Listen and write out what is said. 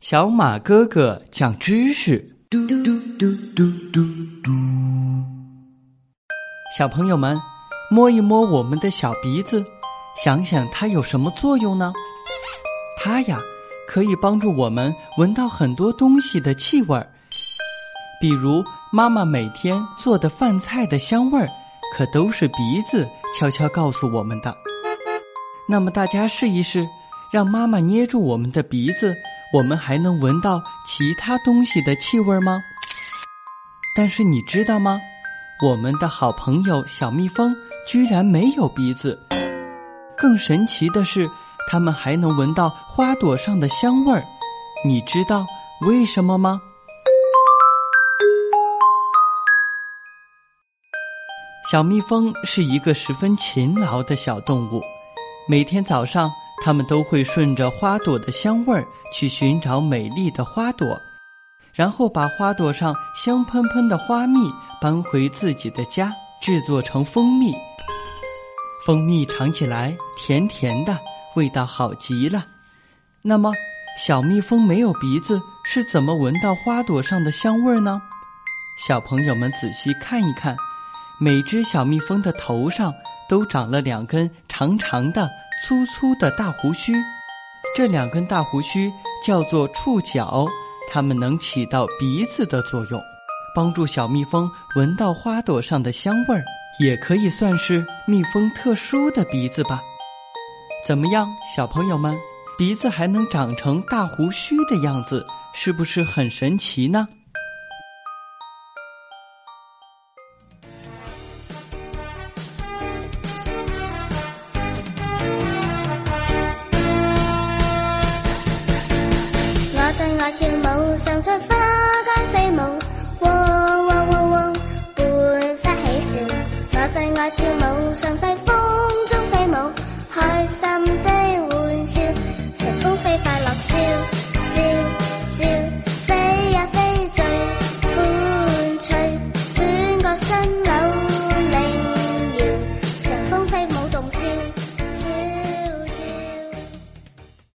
小马哥哥讲知识。嘟嘟嘟嘟嘟嘟。小朋友们，摸一摸我们的小鼻子，想想它有什么作用呢？它呀，可以帮助我们闻到很多东西的气味儿，比如妈妈每天做的饭菜的香味儿，可都是鼻子悄悄告诉我们的。那么大家试一试，让妈妈捏住我们的鼻子，我们还能闻到其他东西的气味吗？但是你知道吗？我们的好朋友小蜜蜂居然没有鼻子，更神奇的是。它们还能闻到花朵上的香味儿，你知道为什么吗？小蜜蜂是一个十分勤劳的小动物，每天早上，它们都会顺着花朵的香味儿去寻找美丽的花朵，然后把花朵上香喷喷的花蜜搬回自己的家，制作成蜂蜜。蜂蜜尝起来甜甜的。味道好极了，那么小蜜蜂没有鼻子，是怎么闻到花朵上的香味儿呢？小朋友们仔细看一看，每只小蜜蜂的头上都长了两根长长的、粗粗的大胡须，这两根大胡须叫做触角，它们能起到鼻子的作用，帮助小蜜蜂闻到花朵上的香味儿，也可以算是蜜蜂特殊的鼻子吧。怎么样，小朋友们，鼻子还能长成大胡须的样子，是不是很神奇呢？跳舞，上出花间飞舞，喔喔喔喔，焕发喜笑。我最爱跳舞，上西。